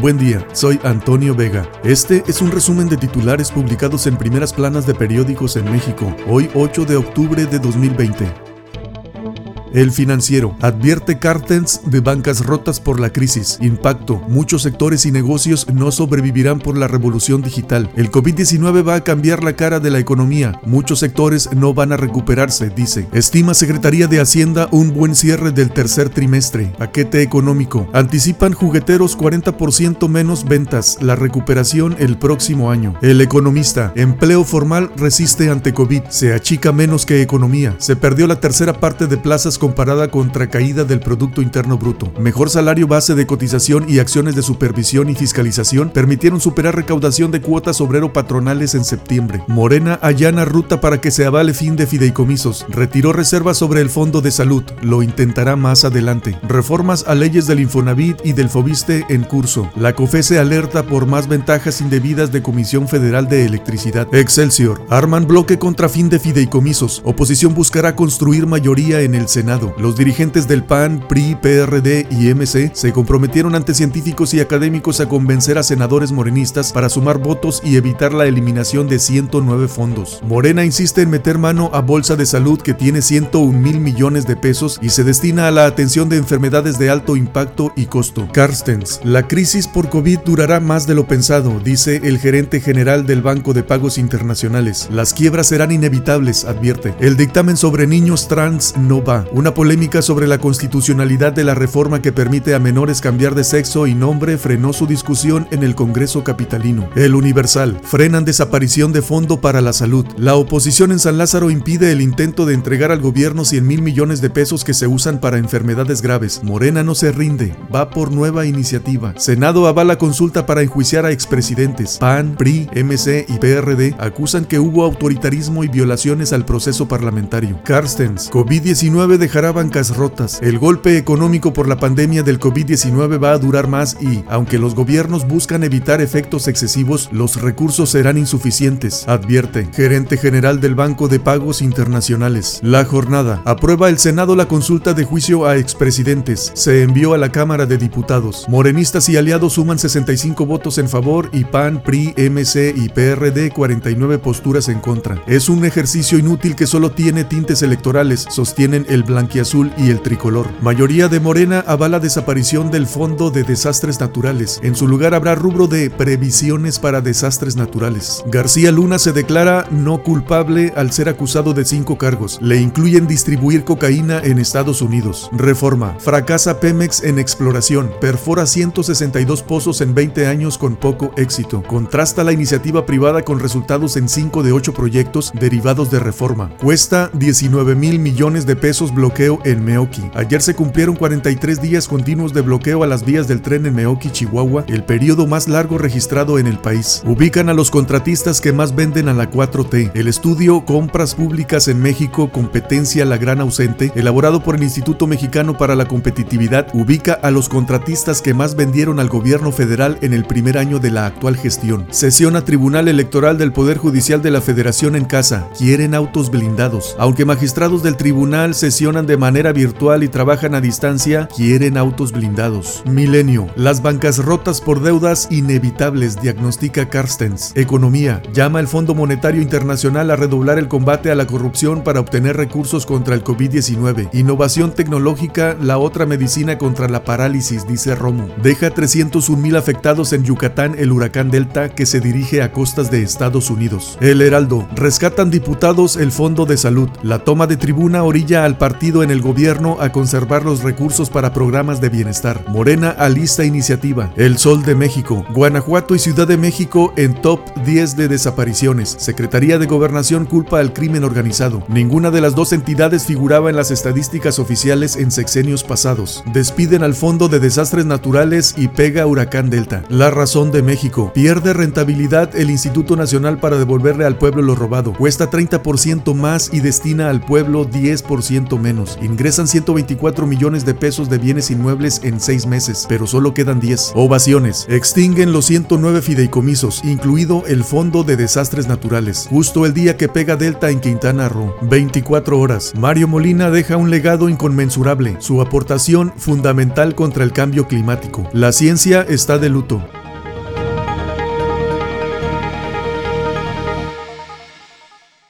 Buen día, soy Antonio Vega. Este es un resumen de titulares publicados en primeras planas de periódicos en México, hoy 8 de octubre de 2020. El financiero advierte Cartens de bancas rotas por la crisis. Impacto. Muchos sectores y negocios no sobrevivirán por la revolución digital. El COVID-19 va a cambiar la cara de la economía. Muchos sectores no van a recuperarse, dice. Estima Secretaría de Hacienda un buen cierre del tercer trimestre. Paquete económico. Anticipan jugueteros 40% menos ventas. La recuperación el próximo año. El economista. Empleo formal resiste ante COVID. Se achica menos que economía. Se perdió la tercera parte de plazas comparada contra caída del Producto Interno Bruto. Mejor salario base de cotización y acciones de supervisión y fiscalización permitieron superar recaudación de cuotas obrero patronales en septiembre. Morena allana ruta para que se avale fin de fideicomisos. Retiró reservas sobre el Fondo de Salud. Lo intentará más adelante. Reformas a leyes del Infonavit y del Fobiste en curso. La COFESE alerta por más ventajas indebidas de Comisión Federal de Electricidad. Excelsior. Arman bloque contra fin de fideicomisos. Oposición buscará construir mayoría en el Senado los dirigentes del PAN, PRI, PRD y MC se comprometieron ante científicos y académicos a convencer a senadores morenistas para sumar votos y evitar la eliminación de 109 fondos. Morena insiste en meter mano a Bolsa de Salud que tiene 101 mil millones de pesos y se destina a la atención de enfermedades de alto impacto y costo. Carstens, la crisis por COVID durará más de lo pensado, dice el gerente general del Banco de Pagos Internacionales. Las quiebras serán inevitables, advierte. El dictamen sobre niños trans no va. Una polémica sobre la constitucionalidad de la reforma que permite a menores cambiar de sexo y nombre frenó su discusión en el Congreso Capitalino. El Universal. Frenan desaparición de fondo para la salud. La oposición en San Lázaro impide el intento de entregar al gobierno 100 mil millones de pesos que se usan para enfermedades graves. Morena no se rinde. Va por nueva iniciativa. Senado avala consulta para enjuiciar a expresidentes. PAN, PRI, MC y PRD acusan que hubo autoritarismo y violaciones al proceso parlamentario. Carstens. COVID-19 de dejará bancas rotas. El golpe económico por la pandemia del COVID-19 va a durar más y, aunque los gobiernos buscan evitar efectos excesivos, los recursos serán insuficientes, advierte gerente general del Banco de Pagos Internacionales. La jornada. Aprueba el Senado la consulta de juicio a expresidentes. Se envió a la Cámara de Diputados. Morenistas y aliados suman 65 votos en favor y PAN, PRI, MC y PRD 49 posturas en contra. Es un ejercicio inútil que solo tiene tintes electorales, sostienen el blanquiazul y el tricolor. Mayoría de Morena avala desaparición del Fondo de Desastres Naturales. En su lugar habrá rubro de previsiones para desastres naturales. García Luna se declara no culpable al ser acusado de cinco cargos. Le incluyen distribuir cocaína en Estados Unidos. Reforma. Fracasa Pemex en exploración. Perfora 162 pozos en 20 años con poco éxito. Contrasta la iniciativa privada con resultados en 5 de 8 proyectos derivados de reforma. Cuesta 19 mil millones de pesos bloqueo en Meoki. Ayer se cumplieron 43 días continuos de bloqueo a las vías del tren en Meoki, Chihuahua, el periodo más largo registrado en el país. Ubican a los contratistas que más venden a la 4T. El estudio Compras Públicas en México, competencia la gran ausente, elaborado por el Instituto Mexicano para la Competitividad, ubica a los contratistas que más vendieron al gobierno federal en el primer año de la actual gestión. Sesión a Tribunal Electoral del Poder Judicial de la Federación en casa. Quieren autos blindados. Aunque magistrados del tribunal de manera virtual y trabajan a distancia, quieren autos blindados. Milenio. Las bancas rotas por deudas inevitables, diagnostica Carstens. Economía. Llama el Fondo Monetario Internacional a redoblar el combate a la corrupción para obtener recursos contra el COVID-19. Innovación tecnológica, la otra medicina contra la parálisis, dice Romo. Deja 301 mil afectados en Yucatán el huracán Delta que se dirige a costas de Estados Unidos. El Heraldo. Rescatan diputados el Fondo de Salud. La toma de tribuna orilla al partido en el gobierno a conservar los recursos para programas de bienestar. Morena alista iniciativa. El Sol de México. Guanajuato y Ciudad de México en top 10 de desapariciones. Secretaría de Gobernación culpa al crimen organizado. Ninguna de las dos entidades figuraba en las estadísticas oficiales en sexenios pasados. Despiden al Fondo de Desastres Naturales y pega Huracán Delta. La razón de México. Pierde rentabilidad el Instituto Nacional para devolverle al pueblo lo robado. Cuesta 30% más y destina al pueblo 10% menos. Ingresan 124 millones de pesos de bienes inmuebles en seis meses, pero solo quedan 10. Ovaciones. Extinguen los 109 fideicomisos, incluido el Fondo de Desastres Naturales, justo el día que pega Delta en Quintana Roo. 24 horas. Mario Molina deja un legado inconmensurable, su aportación fundamental contra el cambio climático. La ciencia está de luto.